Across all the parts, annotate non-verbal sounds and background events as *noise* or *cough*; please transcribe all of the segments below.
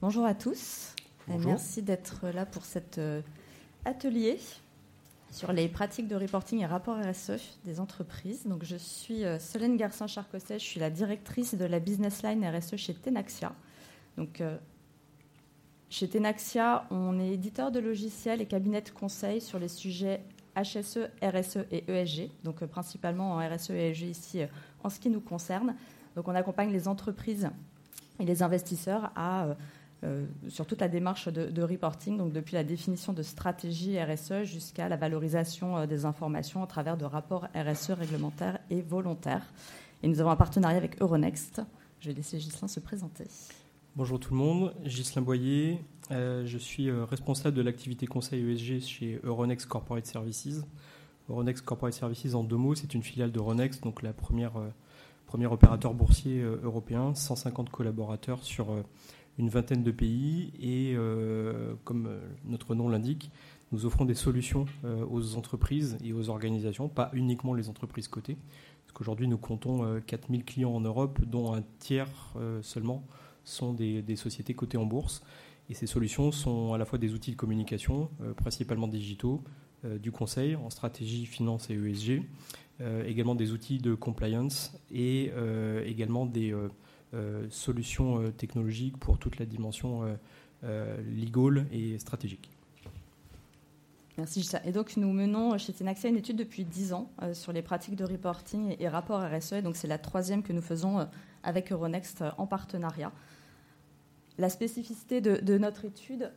Bonjour à tous. Merci d'être là pour cet atelier sur les pratiques de reporting et rapports RSE des entreprises. Donc, je suis Solène Garcin-Charcosset, je suis la directrice de la business line RSE chez Tenaxia. Donc, chez Tenaxia, on est éditeur de logiciels et cabinet de conseil sur les sujets HSE, RSE et ESG, donc euh, principalement en RSE et ESG ici euh, en ce qui nous concerne. Donc on accompagne les entreprises et les investisseurs à, euh, sur toute la démarche de, reporting, donc depuis la définition de stratégie RSE jusqu'à la valorisation des informations à travers de rapports RSE réglementaires et volontaires. Et nous avons un partenariat avec Euronext. Je vais laisser Ghislain se présenter. Bonjour tout le monde, Ghislain Boyer. Euh, je suis euh, responsable de l'activité conseil ESG chez Euronext Corporate Services. Euronext Corporate Services, en deux mots, c'est une filiale de Euronext, donc la première, euh, premier opérateur boursier européen, 150 collaborateurs sur une vingtaine de pays. Et comme notre nom l'indique, nous offrons des solutions aux entreprises et aux organisations, pas uniquement les entreprises cotées. Parce qu'aujourd'hui, nous comptons 4000 clients en Europe, dont un tiers seulement sont des, sociétés cotées en bourse. Et ces solutions sont à la fois des outils de communication, euh, principalement digitaux, euh, du conseil en stratégie, finance et ESG, euh, également des outils de compliance et également des solutions technologiques pour toute la dimension legal et stratégique. Merci Et donc nous menons chez Tenaxia une étude depuis 10 ans sur les pratiques de reporting et, rapports RSE. Donc c'est la troisième que nous faisons avec Euronext en partenariat. La spécificité de, notre étude,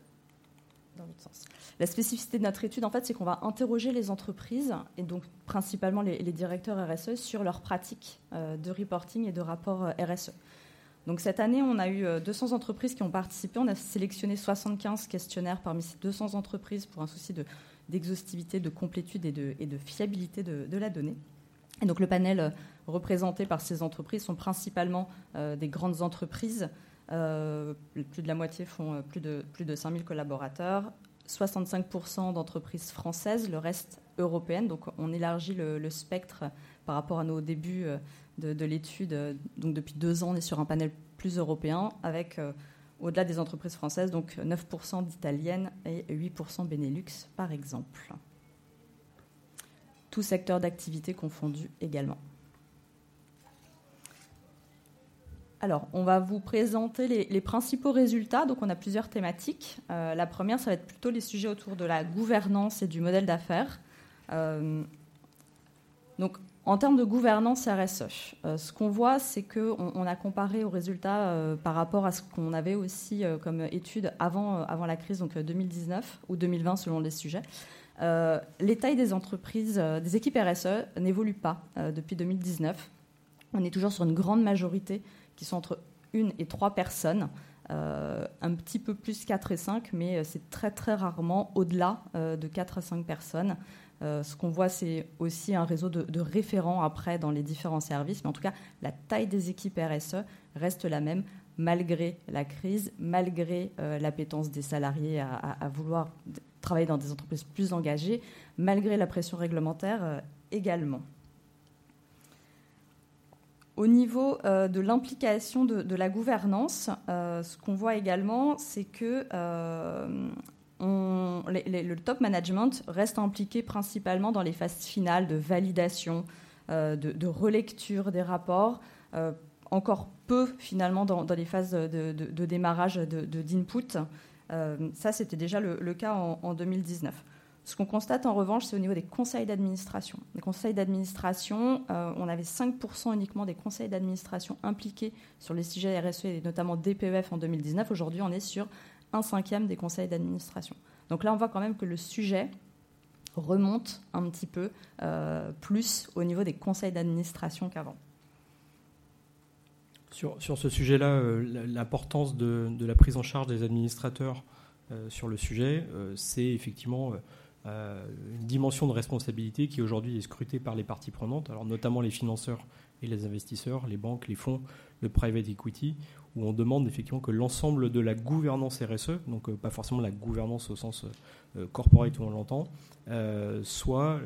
La spécificité de notre étude, en fait, c'est qu'on va interroger les entreprises et donc principalement les, directeurs RSE sur leurs pratiques euh, de reporting et de rapport euh, RSE. Donc cette année, on a eu 200 euh, entreprises qui ont participé. On a sélectionné 75 questionnaires parmi ces 200 entreprises pour un souci d'exhaustivité, de, complétude et de, fiabilité de, la donnée. Et donc le panel représenté par ces entreprises sont principalement des grandes entreprises plus de la moitié font euh, plus de, plus de 5000 collaborateurs. 65% d'entreprises françaises, le reste européennes. Donc on élargit le, spectre par rapport à nos débuts euh, de, l'étude. Donc depuis deux ans, on est sur un panel plus européen avec, au-delà des entreprises françaises, donc 9% d'italiennes et 8% Benelux par exemple. Tout secteur d'activité confondu également. Alors, on va vous présenter les, principaux résultats. Donc, on a plusieurs thématiques. Euh, la première, ça va être plutôt les sujets autour de la gouvernance et du modèle d'affaires. Euh, donc, en termes de gouvernance RSE, euh, ce qu'on voit, c'est qu'on on a comparé aux résultats par rapport à ce qu'on avait aussi comme étude avant, avant la crise, donc 2019 ou 2020 selon les sujets. les tailles des entreprises, des équipes RSE n'évoluent pas depuis 2019. On est toujours sur une grande majorité qui sont entre une et trois personnes. Euh, un petit peu plus 4 et 5, mais euh, c'est très très rarement au-delà euh, de 4 à 5 personnes. ce qu'on voit, c'est aussi un réseau de, référents après dans les différents services, mais en tout cas, la taille des équipes RSE reste la même malgré la crise, malgré l'appétence des salariés à, vouloir travailler dans des entreprises plus engagées, malgré la pression réglementaire également. Au niveau euh, de l'implication de, la gouvernance, euh, ce qu'on voit également, c'est que euh, le top management reste impliqué principalement dans les phases finales de validation, de, relecture des rapports, encore peu finalement dans, les phases de, démarrage d'input. ça, c'était déjà le, cas en 2019. Ce qu'on constate en revanche, c'est au niveau des conseils d'administration. Les conseils d'administration, euh, on avait 5% uniquement des conseils d'administration impliqués sur les sujets RSE et notamment DPEF en 2019. Aujourd'hui, on est sur un cinquième des conseils d'administration. Donc là, on voit quand même que le sujet remonte un petit peu euh, plus au niveau des conseils d'administration qu'avant. Sur, ce sujet-là, euh, l'importance de, la prise en charge des administrateurs sur le sujet, c'est effectivement une dimension de responsabilité qui aujourd'hui est scrutée par les parties prenantes, alors notamment les financeurs et les investisseurs, les banques, les fonds, le private equity, où on demande effectivement que l'ensemble de la gouvernance RSE, donc euh, pas forcément la gouvernance au sens euh, corporate où on l'entend, soit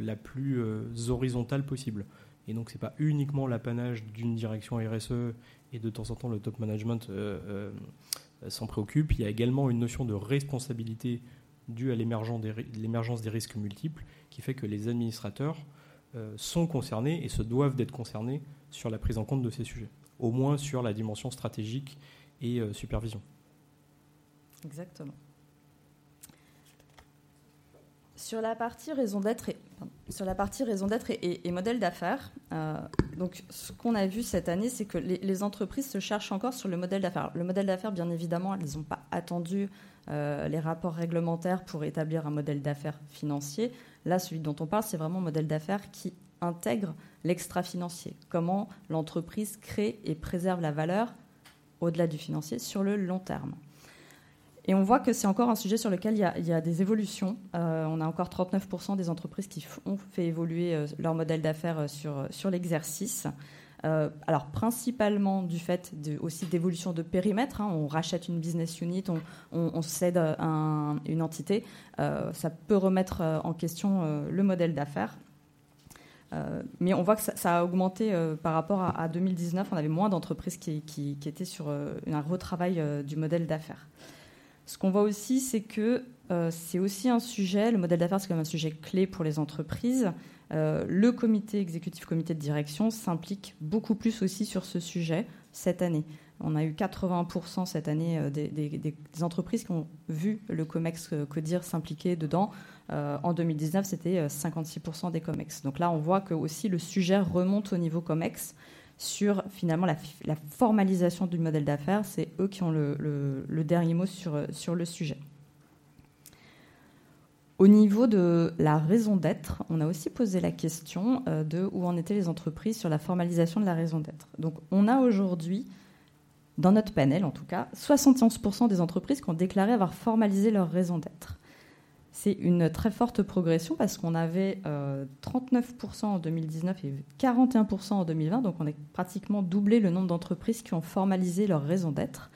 la plus horizontale possible. Et donc c'est pas uniquement l'apanage d'une direction RSE et de temps en temps le top management s'en préoccupent. Il y a également une notion de responsabilité due à l'émergence des risques multiples qui fait que les administrateurs sont concernés et se doivent d'être concernés sur la prise en compte de ces sujets, au moins sur la dimension stratégique et supervision. Exactement. Sur la partie raison d'être et, sur la partie raison d'être et, modèle d'affaires, euh, donc ce qu'on a vu cette année, c'est que les, entreprises se cherchent encore sur le modèle d'affaires. Le modèle d'affaires, bien évidemment, elles n'ont pas attendu euh, les rapports réglementaires pour établir un modèle d'affaires financier. Là, celui dont on parle, c'est vraiment un modèle d'affaires qui intègre l'extra-financier. Comment l'entreprise crée et préserve la valeur au-delà du financier sur le long terme. Et on voit que c'est encore un sujet sur lequel il y a, des évolutions. Euh, on a encore 39% des entreprises qui ont fait évoluer euh, leur modèle d'affaires sur l'exercice. Alors principalement du fait aussi d'évolution de périmètre. Hein. on rachète une business unit, on, cède une entité. ça peut remettre en question le modèle d'affaires. mais on voit que ça, a augmenté par rapport à, 2019. On avait moins d'entreprises qui, qui, étaient sur un retravail du modèle d'affaires. Ce qu'on voit aussi, c'est que euh, c'est aussi un sujet, le modèle d'affaires, c'est quand même un sujet clé pour les entreprises. Euh, le comité exécutif, comité de direction s'implique beaucoup plus aussi sur ce sujet cette année. On a eu 80% cette année euh, des, entreprises qui ont vu le COMEX CODIR s'impliquer dedans. en 2019, c'était 56% des COMEX. Donc là, on voit que aussi le sujet remonte au niveau COMEX sur finalement la, formalisation du modèle d'affaires. C'est eux qui ont le, dernier mot sur, sur le sujet. Au niveau de la raison d'être, on a aussi posé la question euh, de où en étaient les entreprises sur la formalisation de la raison d'être. Donc on a aujourd'hui, dans notre panel en tout cas, 71% des entreprises qui ont déclaré avoir formalisé leur raison d'être. C'est une très forte progression parce qu'on avait 39% euh, en 2019 et 41% en 2020, donc on a pratiquement doublé le nombre d'entreprises qui ont formalisé leur raison d'être.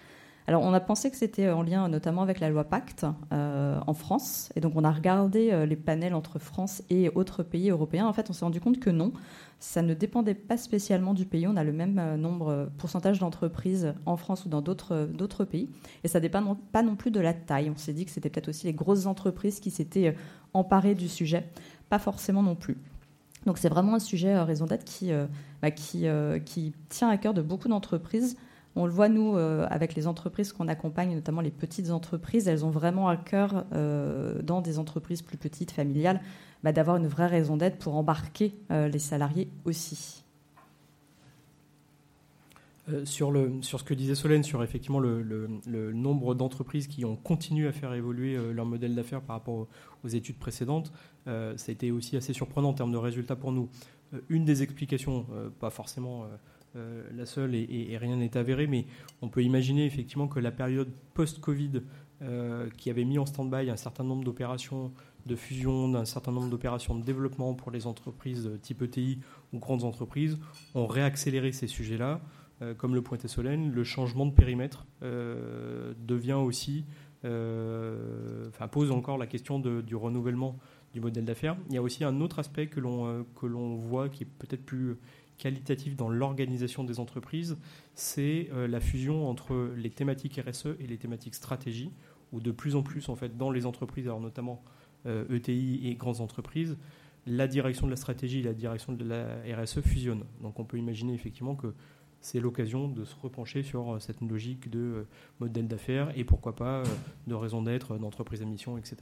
Alors, on a pensé que c'était en lien notamment avec la loi Pacte euh, en France. Et donc, on a regardé euh, les panels entre France et autres pays européens. En fait, on s'est rendu compte que non, ça ne dépendait pas spécialement du pays. On a le même euh, nombre, pourcentage d'entreprises en France ou dans d'autres pays. Et ça ne dépend pas non plus de la taille. On s'est dit que c'était peut-être aussi les grosses entreprises qui s'étaient emparées du sujet. Pas forcément non plus. Donc, c'est vraiment un sujet, raison d'être, qui, bah, qui tient à cœur de beaucoup d'entreprises. On le voit, nous, euh, avec les entreprises qu'on accompagne, notamment les petites entreprises, elles ont vraiment à cœur, euh, dans des entreprises plus petites, familiales, bah, d'avoir une vraie raison d'être pour embarquer euh, les salariés aussi. sur, le, sur ce que disait Solène, sur effectivement le, nombre d'entreprises qui ont continué à faire évoluer leur modèle d'affaires par rapport aux, études précédentes, ça a été aussi assez surprenant en termes de résultats pour nous. une des explications, pas forcément euh, la seule et, rien n'est avéré, mais on peut imaginer effectivement que la période post-Covid euh, qui avait mis en stand-by un certain nombre d'opérations de fusion, un certain nombre d'opérations de développement pour les entreprises type ETI ou grandes entreprises, ont réaccéléré ces sujets-là. Euh, comme le pointait Solène, le changement de périmètre devient aussi, pose encore la question du renouvellement du modèle d'affaires. Il y a aussi un autre aspect que l'on voit qui est peut-être plus qualitatif dans l'organisation des entreprises, c'est euh, la fusion entre les thématiques RSE et les thématiques stratégie, où de plus en plus, en fait, dans les entreprises, alors notamment ETI euh, e et grandes entreprises, la direction de la stratégie et la direction de la RSE fusionnent. Donc on peut imaginer effectivement que c'est l'occasion de se repencher sur euh, cette logique de modèle d'affaires et pourquoi pas de raison d'être d'entreprise à mission, etc.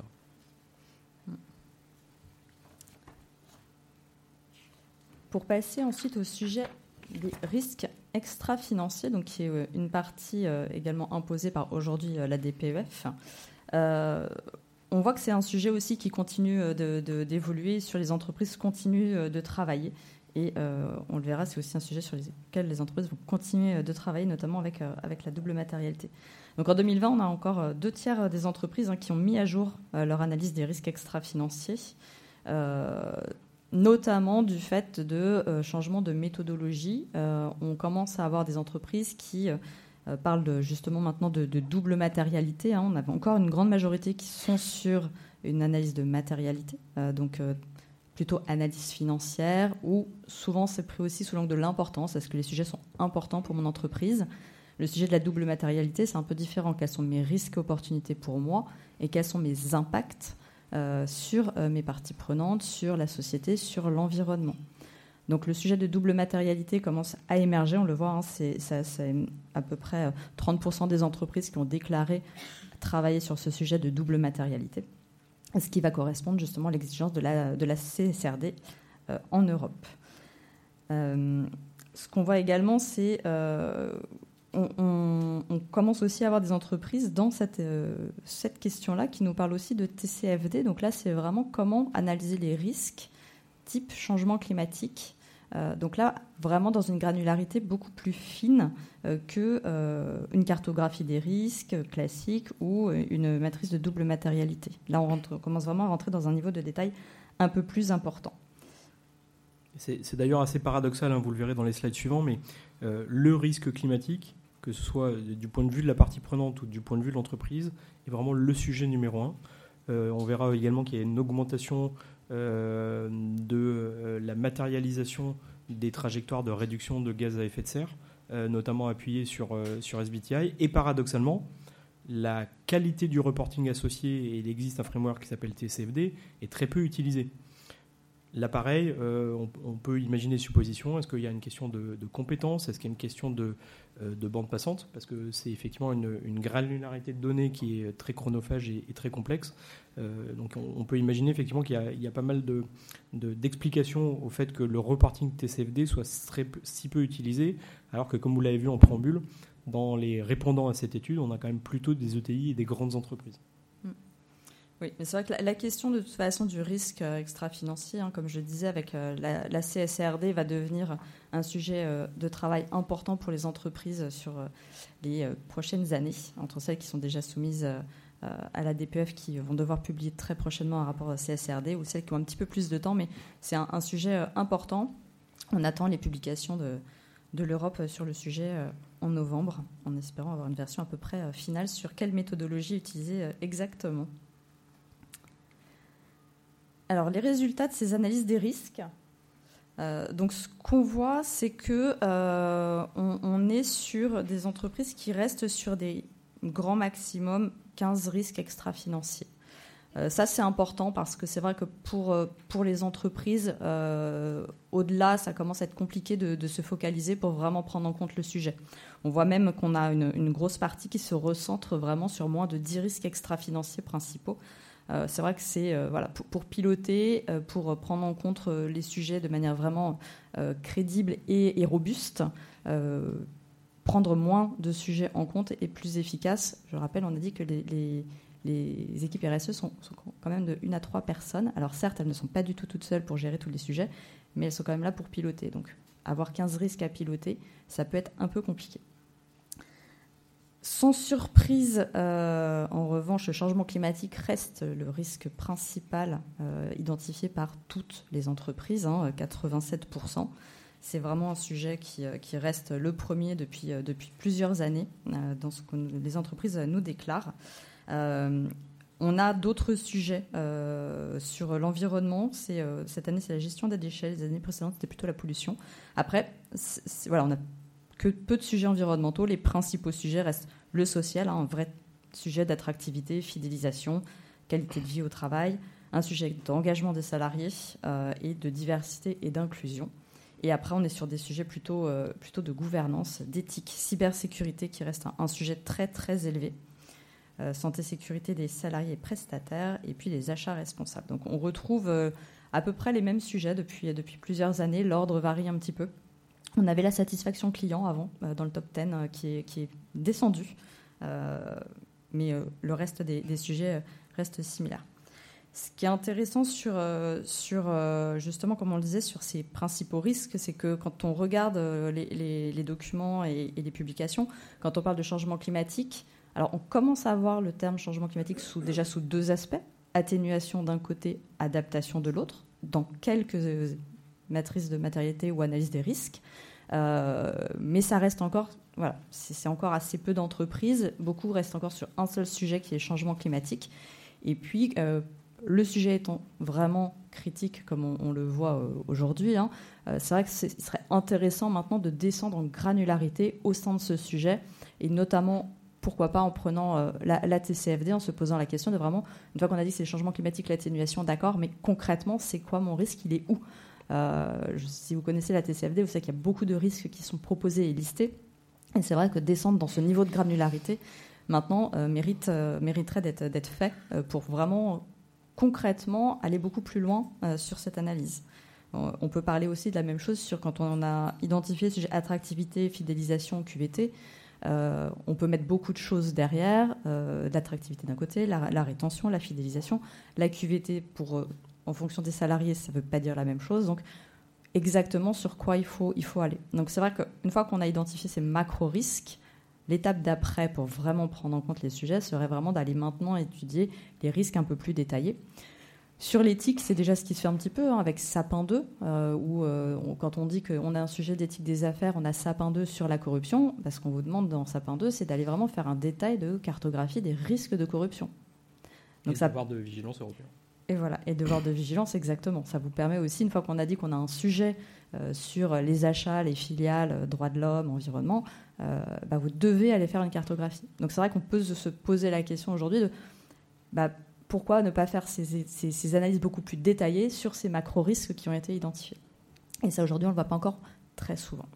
Pour passer ensuite au sujet des risques extra-financiers, donc qui est euh, une partie euh, également imposée par aujourd'hui euh, la DPEF. on voit que c'est un sujet aussi qui continue d'évoluer, sur les entreprises continuent de travailler. Et on le verra, c'est aussi un sujet sur lequel les entreprises vont continuer de travailler, notamment avec, la double matérialité. Donc en 2020, on a encore deux tiers des entreprises hein, qui ont mis à jour leur analyse des risques extra-financiers notamment du fait de euh, changements de méthodologie. Euh, on commence à avoir des entreprises qui euh, parlent justement maintenant de, double matérialité. Hein. On a encore une grande majorité qui sont sur une analyse de matérialité, donc plutôt analyse financière, ou souvent c'est pris aussi sous l'angle de l'importance. Est-ce que les sujets sont importants pour mon entreprise? Le sujet de la double matérialité, c'est un peu différent. Quels sont mes risques et opportunités pour moi? Et quels sont mes impacts? Sur mes parties prenantes, sur la société, sur l'environnement donc le sujet de double matérialité commence à émerger, on le voit, hein, c'est, à peu près 30% des entreprises qui ont déclaré travailler sur ce sujet de double matérialité, ce qui va correspondre justement à l'exigence de la, de CSRD euh, en Europe. Euh, ce qu'on voit également, c'est euh, on, commence aussi à avoir des entreprises dans cette, cette question-là qui nous parlent aussi de TCFD. Donc là, c'est vraiment comment analyser les risques type changement climatique euh, donc là, vraiment dans une granularité beaucoup plus fine euh, qu'une euh, cartographie des risques classique ou une matrice de double matérialité. Là, on, commence vraiment à rentrer dans un niveau de détail un peu plus important. C'est d'ailleurs assez paradoxal, hein, vous le verrez dans les slides suivants, mais le risque climatique, que ce soit du point de vue de la partie prenante ou du point de vue de l'entreprise, est vraiment le sujet numéro un. on verra également qu'il y a une augmentation euh, de euh, la matérialisation des trajectoires de réduction de gaz à effet de serre, euh, notamment appuyées sur, sur SBTI. Et paradoxalement, la qualité du reporting associé, et il existe un framework qui s'appelle TCFD, est très peu utilisé. L'appareil, on, peut imaginer suppositions. Est-ce qu'il y a une question de, de compétence? Est-ce qu'il y a une question de, de bande passante? Parce que c'est effectivement une, une, granularité de données qui est très chronophage et très complexe. Euh, donc on, peut imaginer effectivement qu'il y, a pas mal d'explications au fait que le reporting TCFD soit si peu utilisé, alors que comme vous l'avez vu en préambule, dans les répondants à cette étude, on a quand même plutôt des ETI et des grandes entreprises. Oui, mais c'est vrai que la, question de toute façon du risque euh, extra-financier, hein, comme je disais, avec euh, la, CSRD, va devenir un sujet de travail important pour les entreprises sur les prochaines années, entre celles qui sont déjà soumises euh, à la DPF qui vont devoir publier très prochainement un rapport CSRD ou celles qui ont un petit peu plus de temps, mais c'est un, sujet euh, important. On attend les publications de, l'Europe sur le sujet euh, en novembre, en espérant avoir une version à peu près finale sur quelle méthodologie utiliser exactement. Alors, les résultats de ces analyses des risques. donc, ce qu'on voit, c'est que on, est sur des entreprises qui restent sur des grands maximums 15 risques extra-financiers. Euh, ça, c'est important parce que c'est vrai que pour, euh, pour les entreprises, euh, au-delà, ça commence à être compliqué de, se focaliser pour vraiment prendre en compte le sujet. On voit même qu'on a une, grosse partie qui se recentre vraiment sur moins de 10 risques extra-financiers principaux. C'est vrai que c'est voilà, pour, piloter, pour prendre en compte les sujets de manière vraiment crédible et, robuste prendre moins de sujets en compte et plus efficace. Je rappelle, on a dit que les, les, équipes RSE sont, quand même de 1 à 3 personnes. Alors certes, elles ne sont pas du tout toutes seules pour gérer tous les sujets, mais elles sont quand même là pour piloter. Donc avoir 15 risques à piloter, ça peut être un peu compliqué. Sans surprise, euh, en revanche, le changement climatique reste le risque principal euh, identifié par toutes les entreprises, hein, 87% c'est vraiment un sujet qui, euh, reste le premier depuis, depuis plusieurs années dans ce que les entreprises nous déclarent. on a d'autres sujets sur l'environnement. cette année, c'est la gestion des déchets. Les années précédentes, c'était plutôt la pollution. Après, voilà, on n'a que peu de sujets environnementaux. Les principaux sujets restent le social, hein, un vrai sujet d'attractivité, fidélisation, qualité de vie au travail, un sujet d'engagement des salariés et de diversité et d'inclusion. Et après, on est sur des sujets plutôt, euh, de gouvernance, d'éthique, cybersécurité, qui reste un, sujet très, très élevé. Euh, santé, sécurité des salariés et prestataires, et puis les achats responsables. Donc, on retrouve euh, à peu près les mêmes sujets depuis plusieurs années. L'ordre varie un petit peu. On avait la satisfaction client avant, dans le top 10, qui, est, qui descendu. mais le reste des, sujets reste similaire. Ce qui est intéressant sur, euh, euh, justement, comme on le disait, sur ces principaux risques, c'est que quand on regarde euh, les, documents et, les publications, quand on parle de changement climatique, alors on commence à voir le terme changement climatique sous, déjà sous deux aspects atténuation d'un côté, adaptation de l'autre, dans quelques matrices de matérialité ou analyse des risques. mais ça reste encore, voilà, c'est encore assez peu d'entreprises. Beaucoup restent encore sur un seul sujet qui est changement climatique. Et puis, le sujet étant vraiment critique, comme on, le voit euh, aujourd'hui, hein, euh, c'est vrai que ce serait intéressant maintenant de descendre en granularité au sein de ce sujet et notamment pourquoi pas en prenant euh, la, TCFD, en se posant la question de vraiment, une fois qu'on a dit que c'est le changement climatique, l'atténuation, d'accord, mais concrètement, c'est quoi mon risque? Il est où? euh, Si vous connaissez la TCFD, vous savez qu'il y a beaucoup de risques qui sont proposés et listés. Et c'est vrai que descendre dans ce niveau de granularité, maintenant, euh, mérite, mériterait d'être fait pour vraiment concrètement aller beaucoup plus loin sur cette analyse. On peut parler aussi de la même chose sur quand on a identifié le sujet attractivité, fidélisation, QVT. Euh, on peut mettre beaucoup de choses derrière, euh, l'attractivité d'un côté, la, rétention, la fidélisation, la QVT pour, euh, en fonction des salariés, ça ne veut pas dire la même chose. Donc, exactement sur quoi il faut, il faut aller. Donc, c'est vrai qu'une fois qu'on a identifié ces macro-risques, l'étape d'après pour vraiment prendre en compte les sujets serait vraiment d'aller maintenant étudier les risques un peu plus détaillés. Sur l'éthique, c'est déjà ce qui se fait un petit peu hein, avec Sapin 2, euh, où euh, quand on dit qu'on a un sujet d'éthique des affaires, on a Sapin 2 sur la corruption, parce qu'on vous demande dans Sapin 2, c'est d'aller vraiment faire un détail de cartographie des risques de corruption. Donc et ça... devoir de vigilance européen. Et voilà, et devoir de vigilance, exactement. Ça vous permet aussi, une fois qu'on a dit qu'on a un sujet euh, sur les achats, les filiales, droits de l'homme, environnement, bah, vous devez aller faire une cartographie. Donc c'est vrai qu'on peut se poser la question aujourd'hui de... Bah, pourquoi ne pas faire ces, analyses beaucoup plus détaillées sur ces macro-risques qui ont été identifiés? Et ça, aujourd'hui, on ne le voit pas encore très souvent.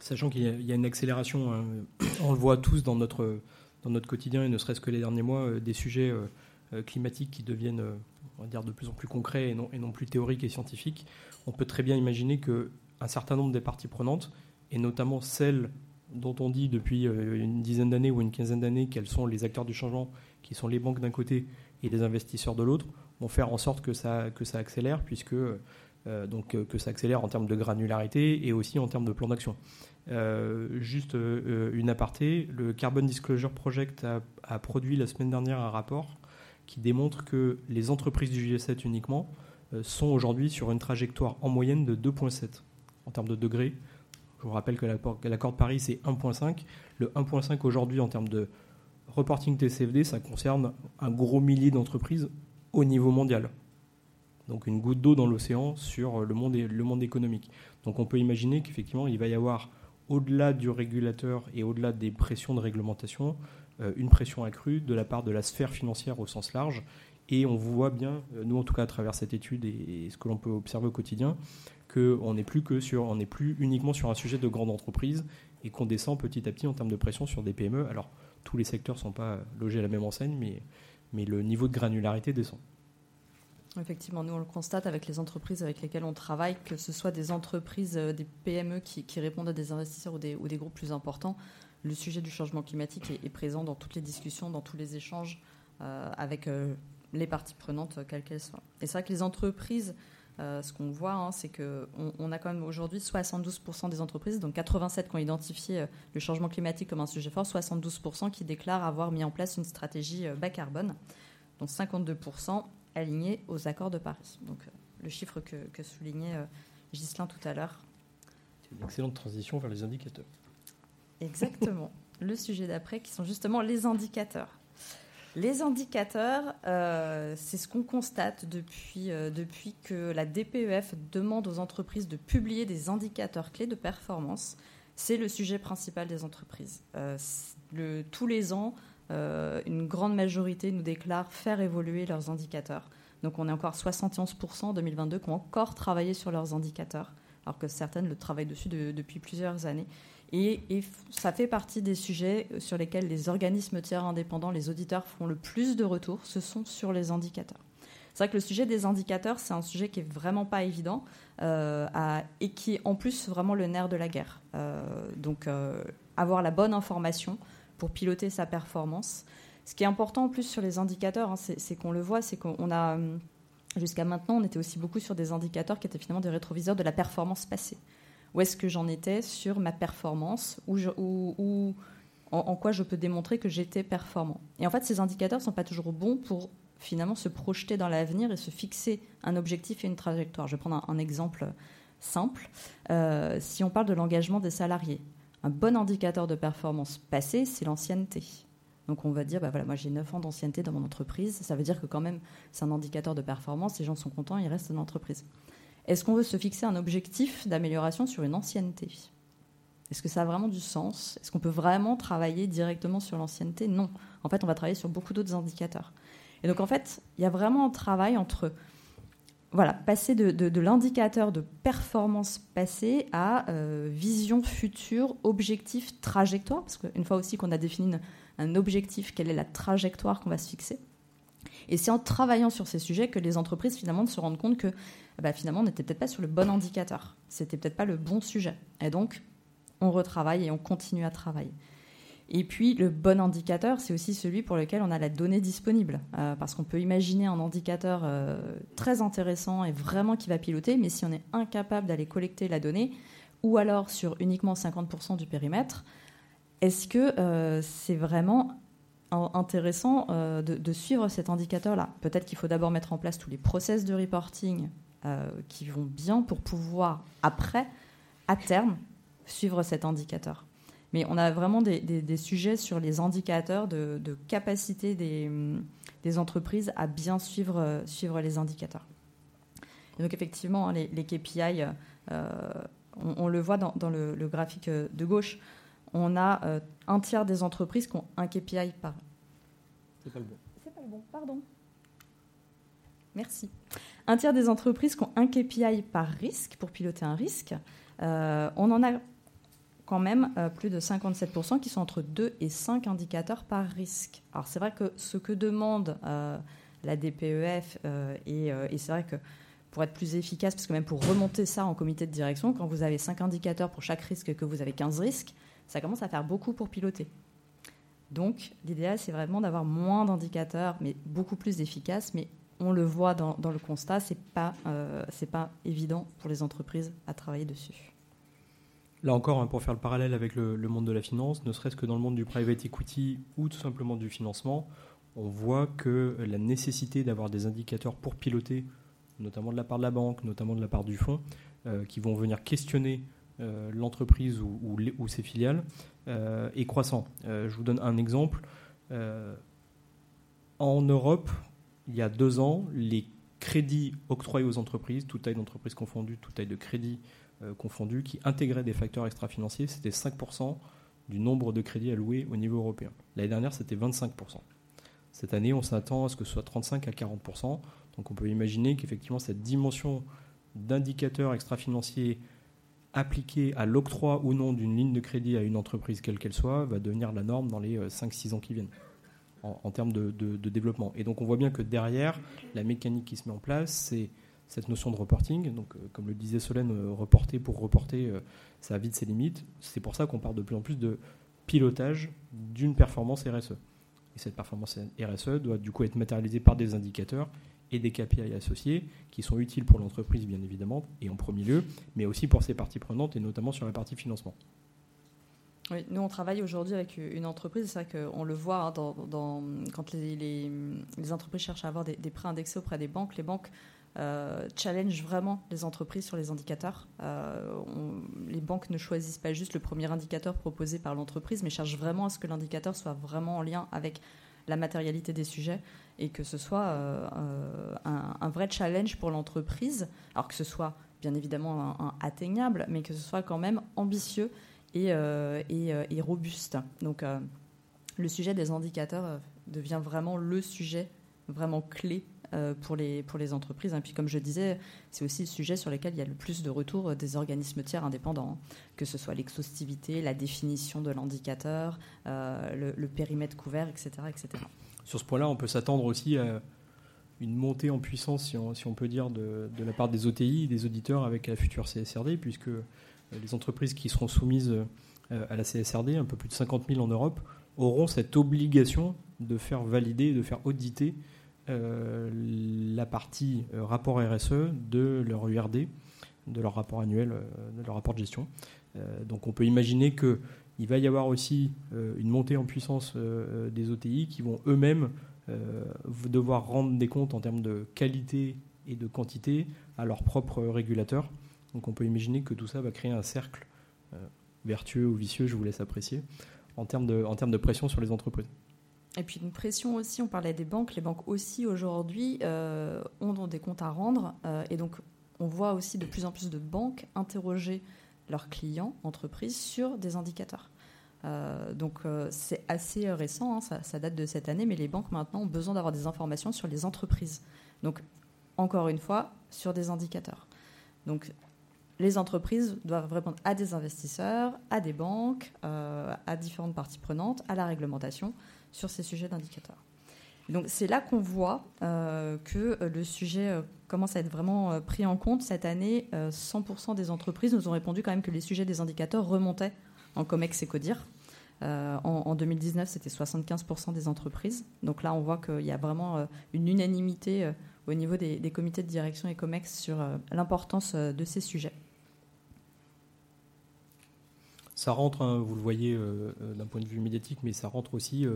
Sachant qu'il y, a une accélération, hein. *coughs* on le voit tous dans notre, quotidien, et ne serait-ce que les derniers mois, euh, des sujets euh, euh, climatiques qui deviennent on va dire, de plus en plus concrets et non, plus théoriques et scientifiques. On peut très bien imaginer qu'un certain nombre des parties prenantes, et notamment celles dont on dit depuis euh, une dizaine d'années ou une quinzaine d'années qu'elles sont les acteurs du changement, qui sont les banques d'un côté et les investisseurs de l'autre, vont faire en sorte que ça, que ça accélère, puisque euh, donc, euh, que ça accélère en termes de granularité et aussi en termes de plan d'action. juste une aparté, le Carbon Disclosure Project a, produit la semaine dernière un rapport qui démontre que les entreprises du G7 uniquement sont aujourd'hui sur une trajectoire en moyenne de 2,7 en termes de degrés je vous rappelle que l'accord de Paris, c'est 1.5. Le 1.5 aujourd'hui, en termes de reporting TCFD, ça concerne un gros millier d'entreprises au niveau mondial. Donc une goutte d'eau dans l'océan sur le monde, le monde économique. Donc on peut imaginer qu'effectivement, il va y avoir, au-delà du régulateur et au-delà des pressions de réglementation, euh, une pression accrue de la part de la sphère financière au sens large. Et on voit bien, euh, nous en tout cas à travers cette étude et ce que l'on peut observer au quotidien, qu'on n'est plus que plus uniquement sur un sujet de grande entreprise et qu'on descend petit à petit en termes de pression sur des PME. Alors tous les secteurs ne sont pas logés à la même enseigne, mais, le niveau de granularité descend. Effectivement, nous on le constate avec les entreprises avec lesquelles on travaille, que ce soit des entreprises, euh, des PME qui, répondent à des investisseurs ou des, groupes plus importants, le sujet du changement climatique est, présent dans toutes les discussions, dans tous les échanges euh, avec euh, les parties prenantes, quelles qu'elles soient. Et c'est vrai que les entreprises euh, ce qu'on voit, hein, c'est qu'on on a quand même aujourd'hui 72% des entreprises, donc 87 qui ont identifié euh, le changement climatique comme un sujet fort, 72% qui déclarent avoir mis en place une stratégie euh, bas carbone, dont 52% alignés aux accords de Paris. Donc le chiffre que, soulignait Ghislain tout à l'heure. C'est une excellente transition vers les indicateurs. Exactement. le sujet d'après, qui sont justement les indicateurs. Les indicateurs, euh, c'est ce qu'on constate depuis, euh, depuis que la DPEF demande aux entreprises de publier des indicateurs clés de performance. C'est le sujet principal des entreprises. Euh, tous les ans, une grande majorité nous déclare faire évoluer leurs indicateurs. Donc on est encore 71% en 2022 qui ont encore travaillé sur leurs indicateurs, alors que certaines le travaillent dessus depuis plusieurs années. Et, ça fait partie des sujets sur lesquels les organismes tiers indépendants, les auditeurs font le plus de retours, ce sont sur les indicateurs. C'est vrai que le sujet des indicateurs, c'est un sujet qui est vraiment pas évident euh, et qui est en plus vraiment le nerf de la guerre. Euh, donc euh, avoir la bonne information pour piloter sa performance. Ce qui est important en plus sur les indicateurs, hein, c'est qu'on le voit, c'est qu'on a jusqu'à maintenant, on était aussi beaucoup sur des indicateurs qui étaient finalement des rétroviseurs de la performance passée où est-ce que j'en étais sur ma performance, ou en, quoi je peux démontrer que j'étais performant. Et en fait, ces indicateurs ne sont pas toujours bons pour finalement se projeter dans l'avenir et se fixer un objectif et une trajectoire. Je vais prendre un, exemple simple. Euh, si on parle de l'engagement des salariés, un bon indicateur de performance passée, c'est l'ancienneté. Donc on va dire, bah voilà, moi j'ai 9 ans d'ancienneté dans mon entreprise, ça veut dire que quand même c'est un indicateur de performance, les gens sont contents, ils restent dans l'entreprise. Est-ce qu'on veut se fixer un objectif d'amélioration sur une ancienneté? Est-ce que ça a vraiment du sens? Est-ce qu'on peut vraiment travailler directement sur l'ancienneté? Non. En fait, on va travailler sur beaucoup d'autres indicateurs. Et donc, en fait, il y a vraiment un travail entre voilà, passer de, l'indicateur de performance passée à euh, vision future, objectif, trajectoire, parce qu'une fois aussi qu'on a défini un objectif, quelle est la trajectoire qu'on va se fixer. Et c'est en travaillant sur ces sujets que les entreprises finalement se rendent compte que bah, finalement on n'était peut-être pas sur le bon indicateur, c'était peut-être pas le bon sujet. Et donc on retravaille et on continue à travailler. Et puis le bon indicateur, c'est aussi celui pour lequel on a la donnée disponible. Euh, parce qu'on peut imaginer un indicateur euh, très intéressant et vraiment qui va piloter, mais si on est incapable d'aller collecter la donnée, ou alors sur uniquement 50% du périmètre, est-ce que euh, c'est vraiment intéressant de, suivre cet indicateur-là Peut-être qu'il faut d'abord mettre en place tous les process de reporting qui vont bien pour pouvoir, après, à terme, suivre cet indicateur. Mais on a vraiment des, sujets sur les indicateurs de, capacité des, entreprises à bien suivre, suivre les indicateurs. donc effectivement, les, KPI, euh, on, le voit dans, le, graphique de gauche, on a euh, un tiers des entreprises qui ont un KPI par... C'est pas le bon. C'est pas le bon, pardon. Merci. Un tiers des entreprises qui ont un KPI par risque pour piloter un risque. Euh, on en a quand même euh, plus de 57% qui sont entre 2 et 5 indicateurs par risque. Alors c'est vrai que ce que demande euh, la DPEF, euh, et, c'est vrai que pour être plus efficace, parce que même pour remonter ça en comité de direction, quand vous avez 5 indicateurs pour chaque risque et que vous avez 15 risques, ça commence à faire beaucoup pour piloter. Donc l'idéal, c'est vraiment d'avoir moins d'indicateurs, mais beaucoup plus efficaces. Mais on le voit dans, le constat, ce n'est pas, pas évident pour les entreprises à travailler dessus. Là encore, hein, pour faire le parallèle avec le, monde de la finance, ne serait-ce que dans le monde du private equity ou tout simplement du financement, on voit que la nécessité d'avoir des indicateurs pour piloter, notamment de la part de la banque, notamment de la part du fonds, euh, qui vont venir questionner euh, l'entreprise ou, ses filiales, euh, est croissant. je vous donne un exemple. en Europe, il y a deux ans, les crédits octroyés aux entreprises, toute taille d'entreprise confondue, toute taille de crédit euh, confondus qui intégraient des facteurs extra-financiers, c'était 5% du nombre de crédits alloués au niveau européen. L'année dernière, c'était 25%. Cette année, on s'attend à ce que ce soit 35 à 40%. Donc on peut imaginer qu'effectivement, cette dimension d'indicateurs extra-financiers appliqués à l'octroi ou non d'une ligne de crédit à une entreprise quelle qu'elle soit va devenir la norme dans les 5-6 euh, ans qui viennent en, termes de, développement. Et donc on voit bien que derrière, la mécanique qui se met en place, c'est cette notion de reporting. Donc, euh, comme le disait Solène, euh, reporter pour reporter, ça a vite ses limites. C'est pour ça qu'on parle de plus en plus de pilotage d'une performance RSE. Et cette performance RSE doit du coup être matérialisée par des indicateurs et des KPI associés qui sont utiles pour l'entreprise, bien évidemment, et en premier lieu, mais aussi pour ses parties prenantes et notamment sur la partie financement. Oui, nous on travaille aujourd'hui avec une entreprise, c'est vrai qu'on le voit hein, quand les, entreprises cherchent à avoir des, prêts indexés auprès des banques, les banques euh, challenge vraiment les entreprises sur les indicateurs. Euh, les banques ne choisissent pas juste le premier indicateur proposé par l'entreprise, mais cherchent vraiment à ce que l'indicateur soit vraiment en lien avec la matérialité des sujets et que ce soit euh, un, vrai challenge pour l'entreprise, alors que ce soit bien évidemment atteignable, mais que ce soit quand même ambitieux et, et robuste. Donc le sujet des indicateurs devient vraiment le sujet vraiment clé euh, pour, les, pour les entreprises. Et hein. puis comme je disais, c'est aussi le sujet sur lequel il y a le plus de retours des organismes tiers indépendants, hein. que ce soit l'exhaustivité, la définition de l'indicateur, euh, le, périmètre couvert, etc., etc. Sur ce point-là, on peut s'attendre aussi à une montée en puissance, si on, peut dire, de, de, la part des OTI, des auditeurs avec la future CSRD, puisque les entreprises qui seront soumises euh, à la CSRD, un peu plus de 50 000 en Europe, auront cette obligation de faire valider, de faire auditer euh, la partie euh, rapport RSE de leur URD, de leur rapport annuel, euh, de leur rapport de gestion. donc on peut imaginer qu'il va y avoir aussi une montée en puissance des OTI qui vont eux-mêmes devoir rendre des comptes en termes de qualité et de quantité à leurs propres régulateurs. Donc on peut imaginer que tout ça va créer un cercle vertueux ou vicieux, je vous laisse apprécier, en termes de pression sur les entreprises. Et puis une pression aussi, on parlait des banques, les banques aussi aujourd'hui euh, ont des comptes à rendre. Euh, et donc on voit aussi de plus en plus de banques interroger leurs clients, entreprises, sur des indicateurs. donc c'est assez récent, hein, ça, ça, date de cette année, mais les banques maintenant ont besoin d'avoir des informations sur les entreprises. Donc encore une fois, sur des indicateurs. Donc les entreprises doivent répondre à des investisseurs, à des banques, à différentes parties prenantes, à la réglementation sur ces sujets d'indicateurs. Donc c'est là qu'on voit euh, que euh, le sujet euh, commence à être vraiment pris en compte. Cette année, 100% des entreprises nous ont répondu quand même que les sujets des indicateurs remontaient en COMEX et CODIR. En, 2019, c'était 75% des entreprises. Donc là, on voit qu'il y a vraiment une unanimité au niveau des, des, comités de direction et COMEX sur l'importance de ces sujets. Ça rentre, hein, vous le voyez d'un point de vue médiatique, mais ça rentre aussi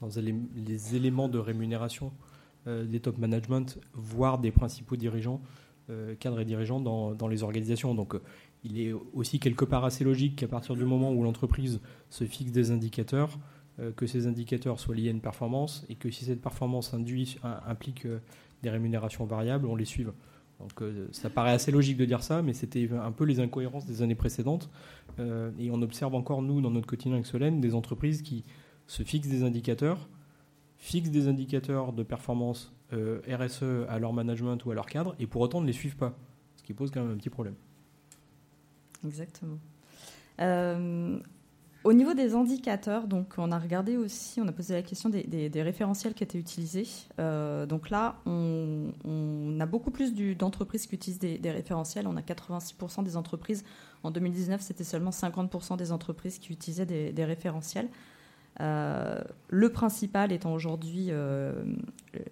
dans les éléments de rémunération euh, des top management, voire des principaux dirigeants, euh, cadres et dirigeants dans, les organisations. Donc euh, il est aussi quelque part assez logique qu'à partir du moment où l'entreprise se fixe des indicateurs, que ces indicateurs soient liés à une performance et que si cette performance induit, implique des rémunérations variables, on les suive. Donc ça paraît assez logique de dire ça, mais c'était un peu les incohérences des années précédentes. et on observe encore, nous, dans notre quotidien avec Solène, des entreprises qui se fixent des indicateurs, fixent des indicateurs de performance euh, RSE à leur management ou à leur cadre, et pour autant ne les suivent pas, ce qui pose quand même un petit problème. Exactement. Euh, au niveau des indicateurs, donc on a regardé aussi, on a posé la question des, référentiels qui étaient utilisés. Euh, donc là, on, a beaucoup plus d'entreprises qui utilisent des, référentiels. On a 86% des entreprises. En 2019, c'était seulement 50% des entreprises qui utilisaient des référentiels. Euh, le principal étant aujourd'hui euh,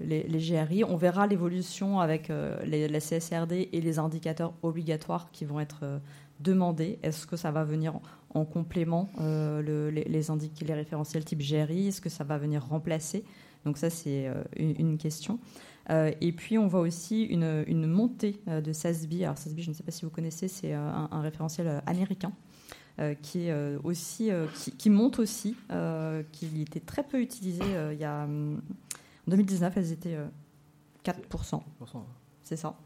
les, GRI. On verra l'évolution avec euh, la CSRD et les indicateurs obligatoires qui vont être demandés. Est-ce que ça va venir en, complément les, référentiels type GRI Est-ce que ça va venir remplacer? Donc ça, c'est une, question. et puis, on voit aussi une, montée de SASB. Alors, SASB, je ne sais pas si vous connaissez, c'est un, référentiel américain qui, est, euh, aussi, euh, qui, monte aussi, qui était très peu utilisé il y a, en 2019, elles étaient 4%. C'est ça.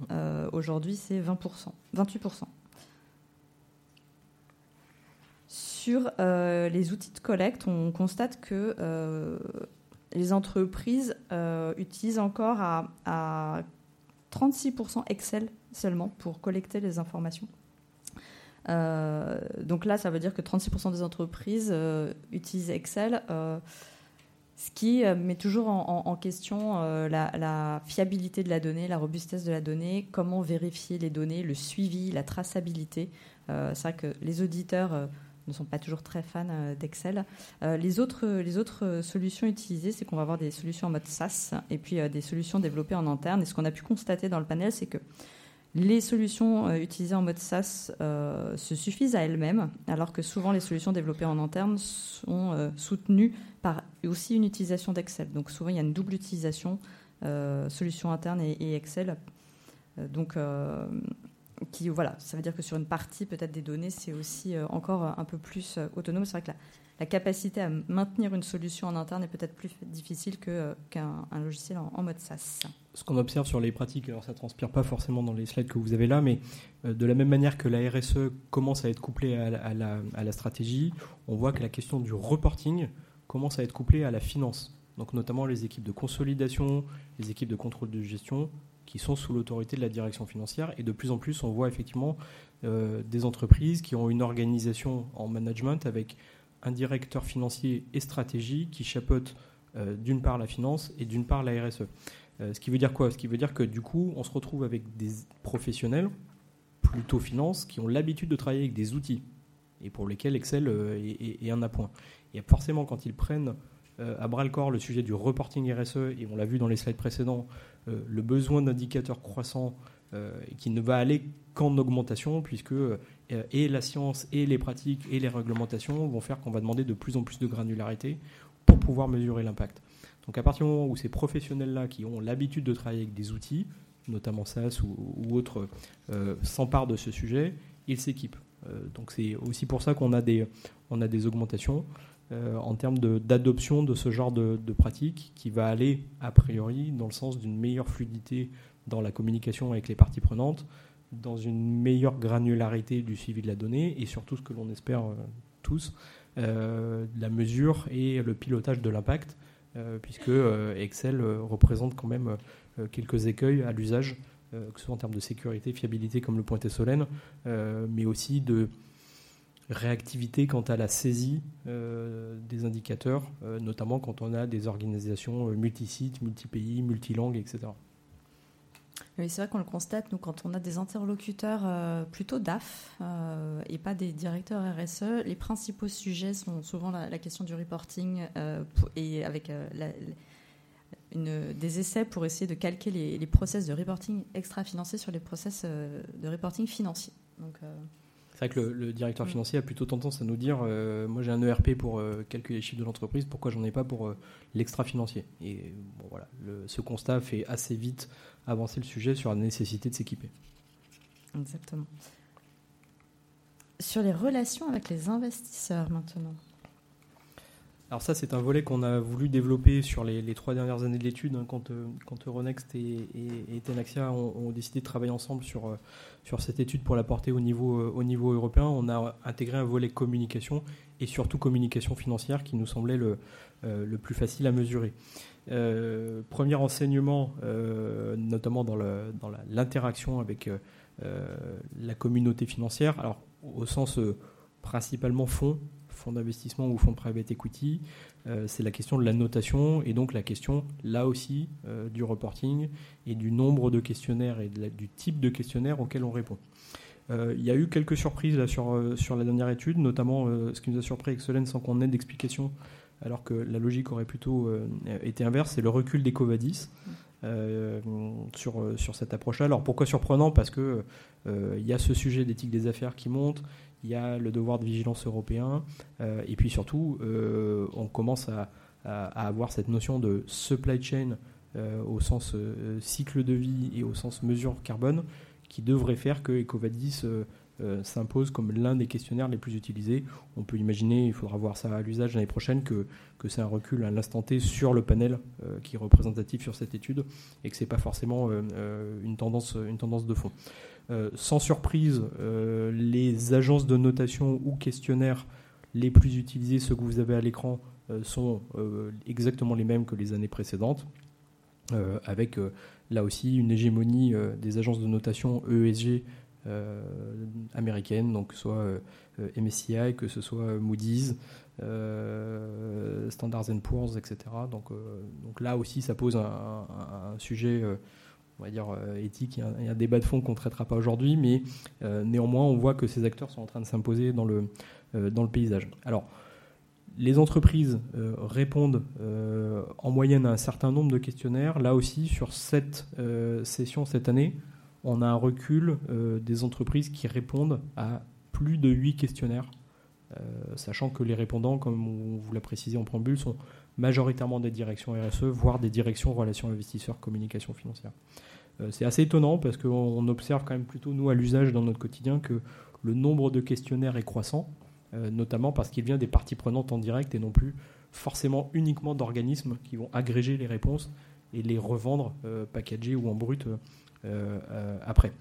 Aujourd'hui, c'est 20%, 28%. Sur les outils de collecte, on constate que les entreprises utilisent encore à, à 36% Excel seulement pour collecter les informations. Euh, donc là, ça veut dire que 36% des entreprises euh, utilisent Excel, euh, ce qui met toujours en, question la, fiabilité de la donnée, la robustesse de la donnée, comment vérifier les données, le suivi, la traçabilité. C'est vrai que les auditeurs ne sont pas toujours très fans d'Excel. les, autres, les autres solutions utilisées, c'est qu'on va avoir des solutions en mode SaaS et puis des solutions développées en interne. Et ce qu'on a pu constater dans le panel, c'est que les solutions euh, utilisées en mode SaaS euh, se suffisent à elles-mêmes, alors que souvent les solutions développées en interne sont euh, soutenues par aussi une utilisation d'Excel. Donc souvent il y a une double utilisation, solution interne et, Excel. donc qui, voilà, ça veut dire que sur une partie peut-être des données, c'est aussi encore un peu plus autonome. C'est vrai que la, capacité à maintenir une solution en interne est peut-être plus difficile qu'un logiciel en, mode SaaS. Ce qu'on observe sur les pratiques, alors ça transpire pas forcément dans les slides que vous avez là, mais euh, de la même manière que la RSE commence à être couplée à, la, stratégie, on voit que la question du reporting commence à être couplée à la finance. Donc notamment les équipes de consolidation, les équipes de contrôle de gestion qui sont sous l'autorité de la direction financière. Et de plus en plus, on voit effectivement euh, des entreprises qui ont une organisation en management avec un directeur financier et stratégique qui chapeaute euh, d'une part la finance et d'une part la RSE. Euh, ce qui veut dire quoi? Ce qui veut dire que du coup, on se retrouve avec des professionnels, plutôt finance, qui ont l'habitude de travailler avec des outils et pour lesquels Excel euh, est, un appoint. Et forcément, quand ils prennent à bras le corps le sujet du reporting RSE, et on l'a vu dans les slides précédents, le besoin d'indicateurs croissants qui ne va aller qu'en augmentation, puisque euh, et la science et les pratiques et les réglementations vont faire qu'on va demander de plus en plus de granularité pour pouvoir mesurer l'impact. Donc à partir du moment où ces professionnels-là qui ont l'habitude de travailler avec des outils, notamment SAS ou, autres, euh, s'emparent de ce sujet, ils s'équipent. Euh, donc c'est aussi pour ça qu'on a des, on a des augmentations en termes d'adoption de, ce genre de pratique qui va aller a priori dans le sens d'une meilleure fluidité dans la communication avec les parties prenantes, dans une meilleure granularité du suivi de la donnée et surtout ce que l'on espère tous, la mesure et le pilotage de l'impact, puisque Excel représente quand même quelques écueils à l'usage, que ce soit en termes de sécurité, fiabilité, comme le pointait Solène, mais aussi de réactivité quant à la saisie euh, des indicateurs, euh, notamment quand on a des organisations euh, multisites, multi-pays, multilangues, etc. Oui, c'est vrai qu'on le constate, nous, quand on a des interlocuteurs plutôt DAF et pas des directeurs RSE, les principaux sujets sont souvent la, question du reporting et avec des essais pour essayer de calquer les, les process de reporting extra-financier sur les process de reporting financier. Donc, c'est vrai que le, directeur mm. financier a plutôt tendance à nous dire euh, Moi, j'ai un ERP pour euh, calculer les chiffres de l'entreprise, pourquoi j'en ai pas pour euh, l'extra-financier Et bon, voilà, ce constat fait assez vite avancer le sujet sur la nécessité de s'équiper. Exactement. Sur les relations avec les investisseurs maintenant. Alors ça, c'est un volet qu'on a voulu développer sur les, trois dernières années de l'étude, hein, quand, euh, quand Euronext et, Tenaxia ont, décidé de travailler ensemble sur, euh, cette étude pour la porter au niveau, euh, au niveau européen. On a intégré un volet communication et surtout communication financière qui nous semblait le, plus facile à mesurer. premier enseignement, notamment dans l'interaction avec la communauté financière, alors au sens principalement fonds, fonds d'investissement ou fonds private equity, euh, c'est la question de la notation et donc la question, là aussi, euh, du reporting et du nombre de questionnaires et du type de questionnaire auquel on répond. Euh, il y a eu quelques surprises là, sur, sur la dernière étude, notamment ce qui nous a surpris avec Solène sans qu'on ait d'explication, alors que la logique aurait plutôt été inverse, c'est le recul des Covadis. Sur, sur cette approche-là. Alors pourquoi surprenant? Parce que il y a ce sujet d'éthique des affaires qui monte, il y a le devoir de vigilance européen, euh, et puis surtout, euh, on commence à, avoir cette notion de supply chain euh, au sens cycle de vie et au sens mesure carbone, qui devrait faire que Ecovadis s'impose comme l'un des questionnaires les plus utilisés. On peut imaginer, il faudra voir ça à l'usage l'année prochaine, que, c'est un recul à l'instant T sur le panel qui est représentatif sur cette étude et que ce n'est pas forcément une, tendance, une tendance de fond. Euh, sans surprise, euh, les agences de notation ou questionnaires les plus utilisés, ceux que vous avez à l'écran, euh, sont exactement les mêmes que les années précédentes, avec là aussi une hégémonie des agences de notation ESG américaines, donc soit MSCI, que ce soit Moody's, Standard Poor's, etc. Donc, donc là aussi, ça pose un, un sujet on va dire, euh, éthique. Y, a, un débat de fond qu'on ne traitera pas aujourd'hui, mais euh, néanmoins, on voit que ces acteurs sont en train de s'imposer dans le, euh, dans le paysage. Alors, les entreprises répondent en moyenne à un certain nombre de questionnaires. Là aussi, sur cette session cette année, on a un recul des entreprises qui répondent à plus de 8 questionnaires, sachant que les répondants, comme on vous l'a précisé en préambule, sont majoritairement des directions RSE, voire des directions relations investisseurs, communication financière. Euh, c'est assez étonnant parce qu'on observe quand même plutôt, nous, à l'usage dans notre quotidien, que le nombre de questionnaires est croissant, euh, notamment parce qu'il vient des parties prenantes en direct et non plus forcément uniquement d'organismes qui vont agréger les réponses et les revendre euh, packagées ou en brut après.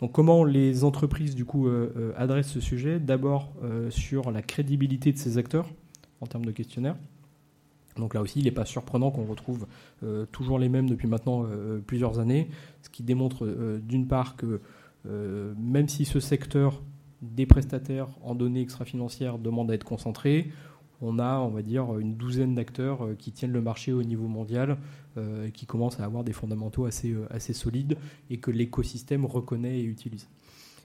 Donc comment les entreprises du coup adressent ce sujet? D'abord sur la crédibilité de ces acteurs en termes de questionnaires. Donc là aussi, il n'est pas surprenant qu'on retrouve euh, toujours les mêmes depuis maintenant euh, plusieurs années, ce qui démontre euh, d'une part que même si ce secteur des prestataires en données extra-financières demande à être concentré, on a, on va dire, une douzaine d'acteurs qui tiennent le marché au niveau mondial, et qui commencent à avoir des fondamentaux assez, assez solides et que l'écosystème reconnaît et utilise.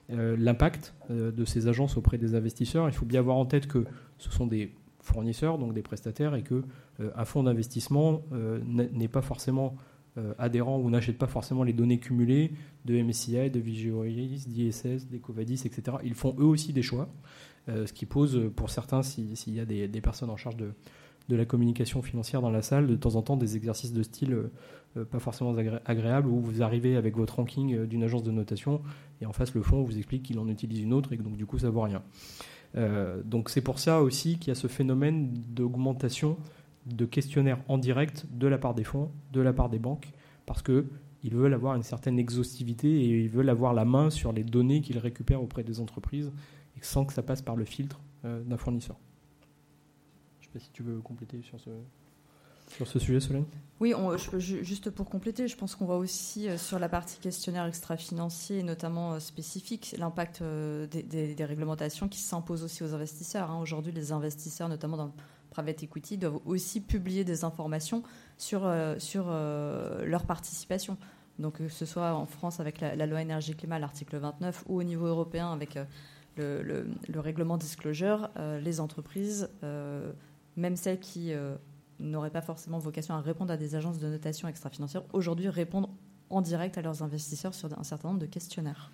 L'impact de ces agences auprès des investisseurs, il faut bien avoir en tête que ce sont des fournisseurs, donc des prestataires, et que euh, un fonds d'investissement euh, n'est pas forcément euh, adhérent ou n'achète pas forcément les données cumulées de MSCI, de VGOIS, d'ISS, d'Ecovadis, etc. Ils font eux aussi des choix, ce qui pose pour certains, s'il y a des, personnes en charge de, la communication financière dans la salle, de temps en temps des exercices de style pas forcément agréables où vous arrivez avec votre ranking d'une agence de notation et en face le fonds vous explique qu'il en utilise une autre et que donc du coup ça vaut rien. Euh, donc c'est pour ça aussi qu'il y a ce phénomène d'augmentation de questionnaires en direct de la part des fonds, de la part des banques, parce qu'il ils veulent avoir une certaine exhaustivité et ils veulent avoir la main sur les données qu'ils récupèrent auprès des entreprises sans que ça passe par le filtre d'un fournisseur. Je ne sais pas si tu veux compléter sur ce, sur ce sujet, Solène Oui, juste pour compléter, je pense qu'on voit aussi euh, sur la partie questionnaire extra-financier, notamment euh, spécifique, l'impact euh, des, réglementations qui s'imposent aussi aux investisseurs. Hein. Aujourd'hui, les investisseurs, notamment dans le private equity, doivent aussi publier des informations sur, sur leur participation. Donc, que ce soit en France avec la, loi énergie-climat, l'article 29, ou au niveau européen avec le, le, règlement disclosure, les entreprises, même celles qui n'auraient pas forcément vocation à répondre à des agences de notation extra-financière, aujourd'hui répondent en direct à leurs investisseurs sur un certain nombre de questionnaires.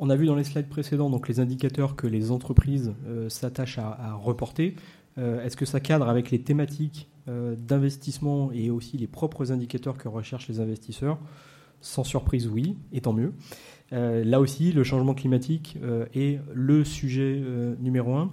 On a vu dans les slides précédents donc les indicateurs que les entreprises euh, s'attachent à, reporter. Euh, est-ce que ça cadre avec les thématiques euh, d'investissement et aussi les propres indicateurs que recherchent les investisseurs? Sans surprise, oui, et tant mieux. Là aussi, le changement climatique est le sujet numéro un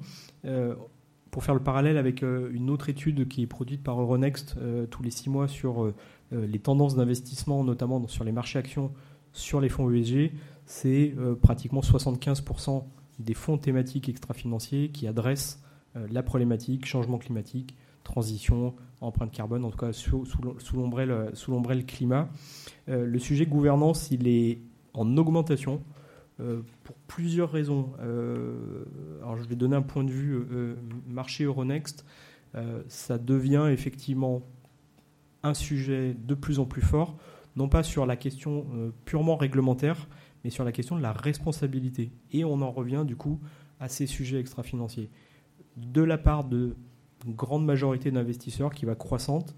pour faire le parallèle avec euh, une autre étude qui est produite par Euronext euh, tous les six mois sur euh, les tendances d'investissement, notamment sur les marchés actions, sur les fonds ESG, c'est pratiquement 75% des fonds thématiques extra-financiers qui adressent la problématique changement climatique, transition, empreinte carbone, en tout cas sous, sous l'ombrelle climat. le sujet gouvernance, il est en augmentation. Euh, pour plusieurs raisons. Euh, alors je vais donner un point de vue euh, marché Euronext. ça devient effectivement un sujet de plus en plus fort, non pas sur la question purement réglementaire, mais sur la question de la responsabilité. Et on en revient du coup à ces sujets extra-financiers. De la part de grande majorité d'investisseurs qui va croissante,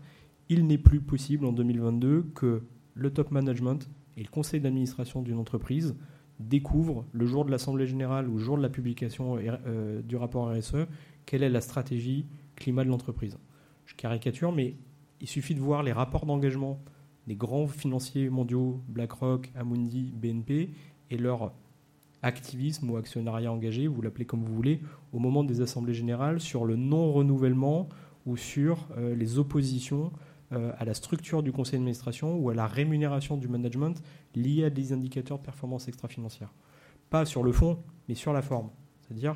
il n'est plus possible en 2022 que le top management et le conseil d'administration d'une entreprise découvre le jour de l'Assemblée générale ou le jour de la publication euh, du rapport RSE quelle est la stratégie climat de l'entreprise. Je caricature, mais il suffit de voir les rapports d'engagement des grands financiers mondiaux, BlackRock, Amundi, BNP, et leur activisme ou actionnariat engagé, vous l'appelez comme vous voulez, au moment des assemblées générales sur le non-renouvellement ou sur euh, les oppositions euh, à la structure du conseil d'administration ou à la rémunération du management liée à des indicateurs de performance extra-financière. Pas sur le fond, mais sur la forme. C'est-à-dire,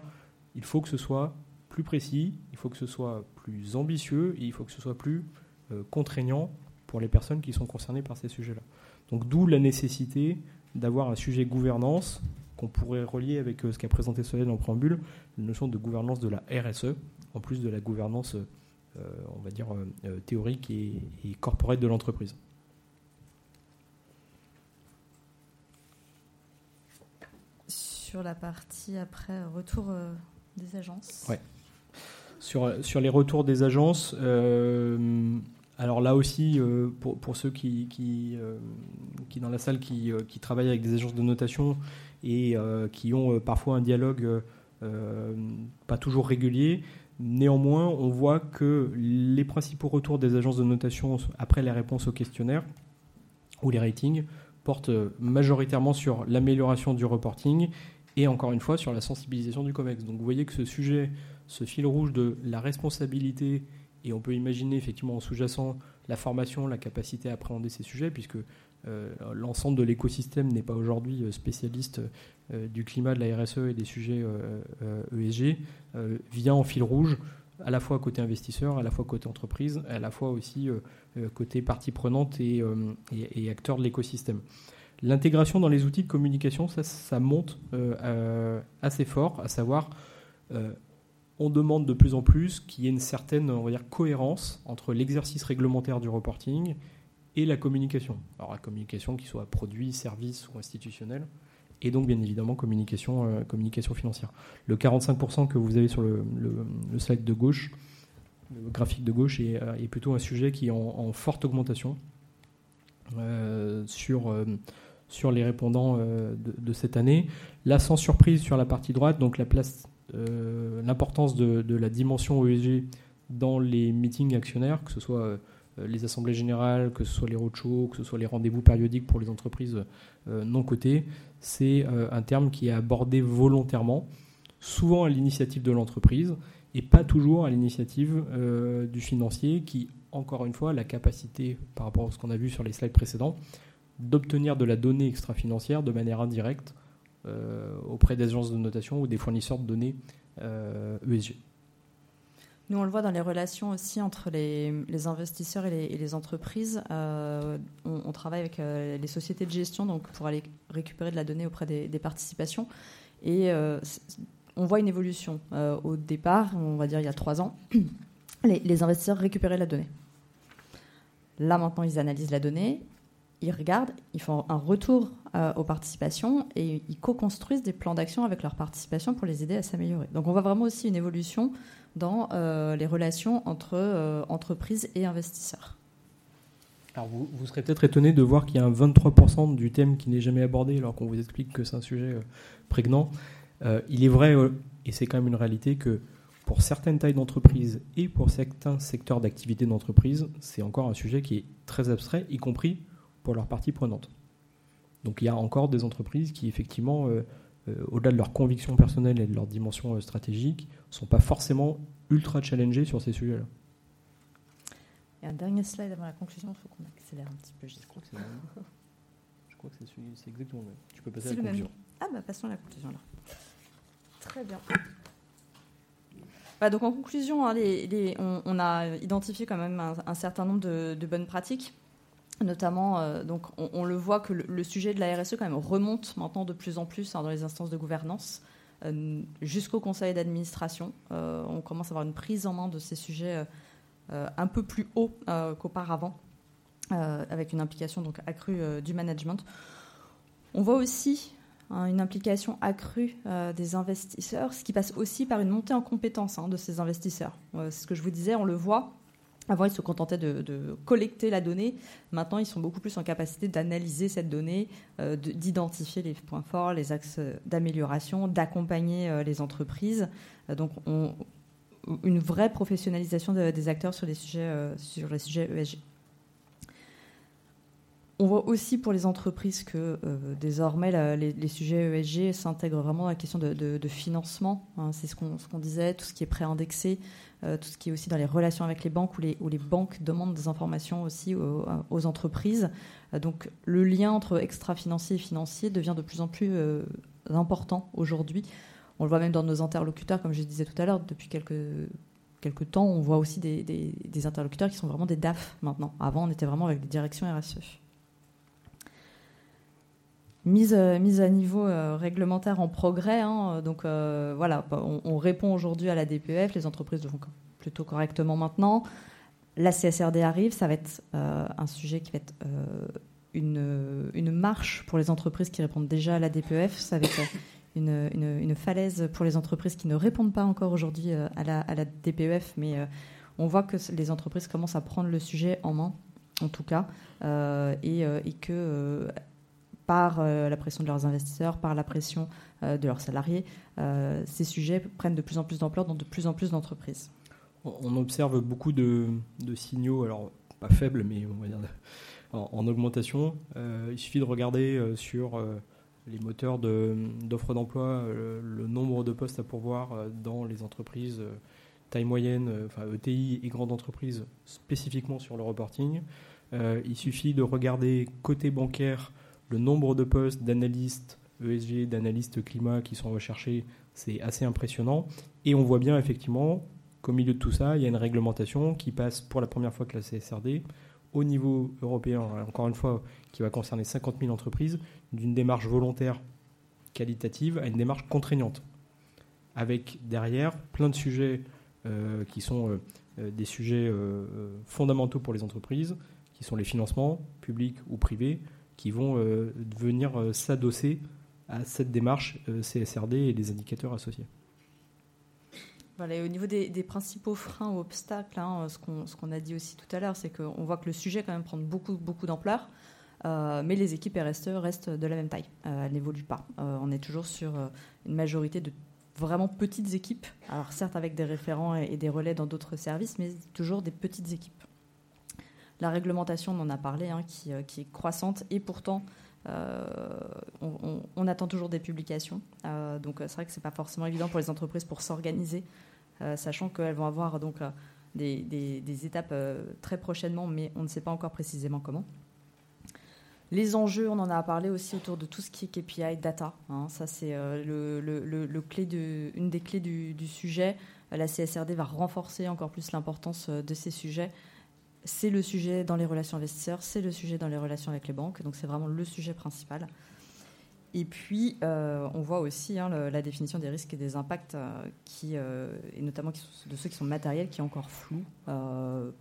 il faut que ce soit plus précis, il faut que ce soit plus ambitieux et il faut que ce soit plus euh, contraignant pour les personnes qui sont concernées par ces sujets-là. Donc d'où la nécessité d'avoir un sujet gouvernance qu'on pourrait relier avec euh, ce qu'a présenté Solène en préambule, la notion de gouvernance de la RSE, en plus de la gouvernance on va dire, euh, euh, théorique et, et de l'entreprise. Sur la partie après retour des agences. Ouais. Sur, sur les retours des agences, alors là aussi, pour, pour, ceux qui, qui, qui, dans la salle qui, qui, travaillent avec des agences de notation et qui ont parfois un dialogue pas toujours régulier, Néanmoins, on voit que les principaux retours des agences de notation après les réponses aux questionnaires ou les ratings portent majoritairement sur l'amélioration du reporting et encore une fois sur la sensibilisation du COMEX. Donc vous voyez que ce sujet, ce fil rouge de la responsabilité, et on peut imaginer effectivement en sous-jacent la formation, la capacité à appréhender ces sujets, puisque euh, l'ensemble de l'écosystème n'est pas aujourd'hui euh, spécialiste du climat, de la RSE et des sujets ESG, e vient en fil rouge à la fois côté investisseur, à la fois côté entreprise, à la fois aussi côté partie prenante et, acteur de l'écosystème. L'intégration dans les outils de communication, ça, ça monte assez fort, à savoir on demande de plus en plus qu'il y ait une certaine on va dire, cohérence entre l'exercice réglementaire du reporting et la communication. Alors la communication qui soit produit, service ou institutionnel, et donc bien évidemment communication, euh, communication financière. Le 45% que vous avez sur le, slide de gauche, le graphique de gauche, est, euh, plutôt un sujet qui est en, forte augmentation euh, sur, sur les répondants de, cette année. Là, sans surprise sur la partie droite, donc la place, l'importance de, de, la dimension ESG dans les meetings actionnaires, que ce soit les assemblées générales, que ce soit les roadshows, que ce soit les rendez-vous périodiques pour les entreprises euh, non cotées, c'est euh, un terme qui est abordé volontairement, souvent à l'initiative de l'entreprise, et pas toujours à l'initiative du financier qui, encore une fois, a la capacité, par rapport à ce qu'on a vu sur les slides précédents, d'obtenir de la donnée extra-financière de manière indirecte auprès des agences de notation ou des fournisseurs de données ESG. Nous, on le voit dans les relations aussi entre les, investisseurs et les, entreprises. Euh, on, travaille avec euh, les sociétés de gestion donc pour aller récupérer de la donnée auprès des, participations. Et euh, on voit une évolution. au départ, on va dire il y a trois ans, *clears throat* les, investisseurs récupéraient la donnée. Là, maintenant, ils analysent la donnée, ils regardent, ils font un retour aux participations et ils co-construisent des plans d'action avec leurs participations pour les aider à s'améliorer. Donc on voit vraiment aussi une évolution dans euh, les relations entre euh, entreprises et investisseurs. Alors vous, vous serez peut-être étonné de voir qu'il y a un 23% du thème qui n'est jamais abordé alors qu'on vous explique que c'est un sujet euh, prégnant. il est vrai, et c'est quand même une réalité, que pour certaines tailles d'entreprise et pour certains secteurs d'activité d'entreprise, c'est encore un sujet qui est très abstrait, y compris pour leurs parties prenantes. Donc il y a encore des entreprises qui effectivement euh, au-delà de leurs convictions personnelles et de leur dimension euh, stratégique, ne sont pas forcément ultra challengés sur ces sujets-là. Et un dernier slide avant la conclusion, il faut qu'on accélère un petit peu. Je crois que c'est Je crois que c'est exactement le même. Tu peux passer à la conclusion. Ah bah passons à la conclusion alors. Très bien. Bah, donc en conclusion, hein, on, a identifié quand même un, certain nombre de bonnes pratiques Notamment, euh, donc on, le voit que le, sujet de la RSE quand même remonte maintenant de plus en plus hein, dans les instances de gouvernance euh, jusqu'au conseil d'administration. Euh, on commence à avoir une prise en main de ces sujets un peu plus haut qu'auparavant, avec une implication donc accrue du management. On voit aussi hein, une implication accrue des investisseurs, ce qui passe aussi par une montée en compétence hein, de ces investisseurs. c'est ce que je vous disais, on le voit avant, ils se contentaient de, collecter la donnée. Maintenant, ils sont beaucoup plus en capacité d'analyser cette donnée, euh, d'identifier les points forts, les axes d'amélioration, d'accompagner euh, les entreprises. Euh, donc, une vraie professionnalisation des acteurs sur les sujets, sur les sujets ESG. On voit aussi pour les entreprises que désormais les, sujets ESG s'intègrent vraiment dans la question de, financement. Hein. C'est ce qu'on disait, tout ce qui est préindexé, euh, tout ce qui est aussi dans les relations avec les banques, où les, banques demandent des informations aussi aux, entreprises. Euh, donc le lien entre extra-financier et financier devient de plus en plus euh, important aujourd'hui. On le voit même dans nos interlocuteurs, comme je disais tout à l'heure, depuis quelques, quelques temps, on voit aussi des, des, interlocuteurs qui sont vraiment des DAF maintenant. Avant, on était vraiment avec des directions RSE. Mise, mise, à niveau réglementaire en progrès. Hein, donc voilà, on, on répond aujourd'hui à la DPF, les entreprises le font plutôt correctement maintenant. La CSRD arrive, ça va être euh, un sujet qui va être euh, une, une, marche pour les entreprises qui répondent déjà à la DPEF. Ça va être une, une, falaise pour les entreprises qui ne répondent pas encore aujourd'hui euh, à la, à la, DPEF, mais on voit que les entreprises commencent à prendre le sujet en main, en tout cas, et, et, que par la pression de leurs investisseurs, par la pression de leurs salariés, ces sujets prennent de plus en plus d'ampleur dans de plus en plus d'entreprises on observe beaucoup de, signaux, alors pas faibles, mais on va dire *laughs* en, augmentation. Euh, il suffit de regarder euh, sur euh, les moteurs d'offres d'emploi le nombre de postes à pourvoir dans les entreprises taille moyenne, enfin ETI et grandes entreprises, spécifiquement sur le reporting. il suffit de regarder côté bancaire le nombre de postes d'analystes ESG, d'analystes climat qui sont recherchés, c'est assez impressionnant. Et on voit bien effectivement qu'au milieu de tout ça, il y a une réglementation qui passe pour la première fois que la CSRD au niveau européen, encore une fois, qui va concerner 50 000 entreprises, d'une démarche volontaire qualitative à une démarche contraignante, avec derrière plein de sujets euh, qui sont euh, euh, des sujets fondamentaux pour les entreprises, qui sont les financements, publics ou privés, qui vont venir s'adosser à cette démarche CSRD et les indicateurs associés au niveau des, principaux freins ou obstacles, hein, ce qu'on a dit aussi tout à l'heure, c'est qu'on voit que le sujet quand même prend beaucoup, beaucoup d'ampleur, euh, mais les équipes RSE restent de la même taille. Euh, elles n'évoluent pas. Euh, on est toujours sur une majorité de vraiment petites équipes, alors certes avec des référents et, des relais dans d'autres services, mais toujours des petites équipes. La réglementation, on en a parlé, hein, qui, est croissante et pourtant on, on, attend toujours des publications. donc c'est vrai que c'est pas forcément évident pour les entreprises pour s'organiser sachant qu'elles vont avoir donc des, étapes très prochainement, mais on ne sait pas encore précisément comment. Les enjeux, on en a parlé aussi autour de tout ce qui est KPI, data. Hein. ça, c'est une des clés du sujet. La CSRD va renforcer encore plus l'importance de ces sujets c'est le sujet dans les relations investisseurs, c'est le sujet dans les relations avec les banques, donc c'est vraiment le sujet principal. Et puis, euh, on voit aussi hein, la définition des risques et des impacts, euh, qui, euh, et notamment de ceux qui sont matériels, qui est encore flou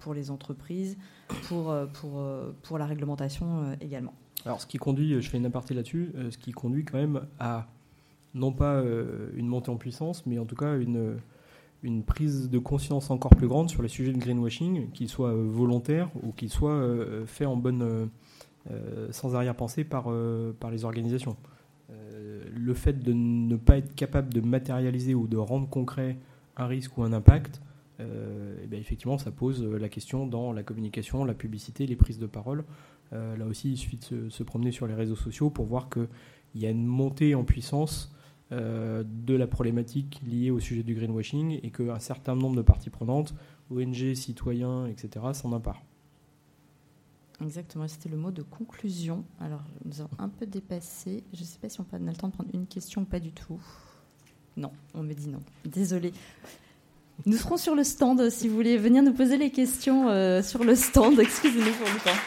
pour les entreprises, pour, pour, pour la réglementation également. Alors, ce qui conduit, je fais une aparté là-dessus, ce qui conduit quand même à, non pas une montée en puissance, mais en tout cas une une prise de conscience encore plus grande sur les sujets de greenwashing, qu'ils soient euh, volontaires ou qu'ils soient euh, faits en bonne, euh, sans arrière-pensée par, par les organisations. le fait de ne pas être capable de matérialiser ou de rendre concret un risque ou un impact, eh effectivement, ça pose la question dans la communication, la publicité, les prises de parole. là aussi, il suffit de se, promener sur les réseaux sociaux pour voir qu'il y a une montée en puissance euh, de la problématique liée au sujet du greenwashing et qu'un certain nombre de parties prenantes, ONG, citoyens, etc., s'en emparent. Exactement, c'était le mot de conclusion. Alors, nous avons un peu dépassé. Je ne sais pas si on a le temps de prendre une question ou pas du tout. Non, on me dit non. Désolé. Nous serons sur le stand si vous voulez venir nous poser les questions euh, sur le stand. *laughs* Excusez-nous pour le temps.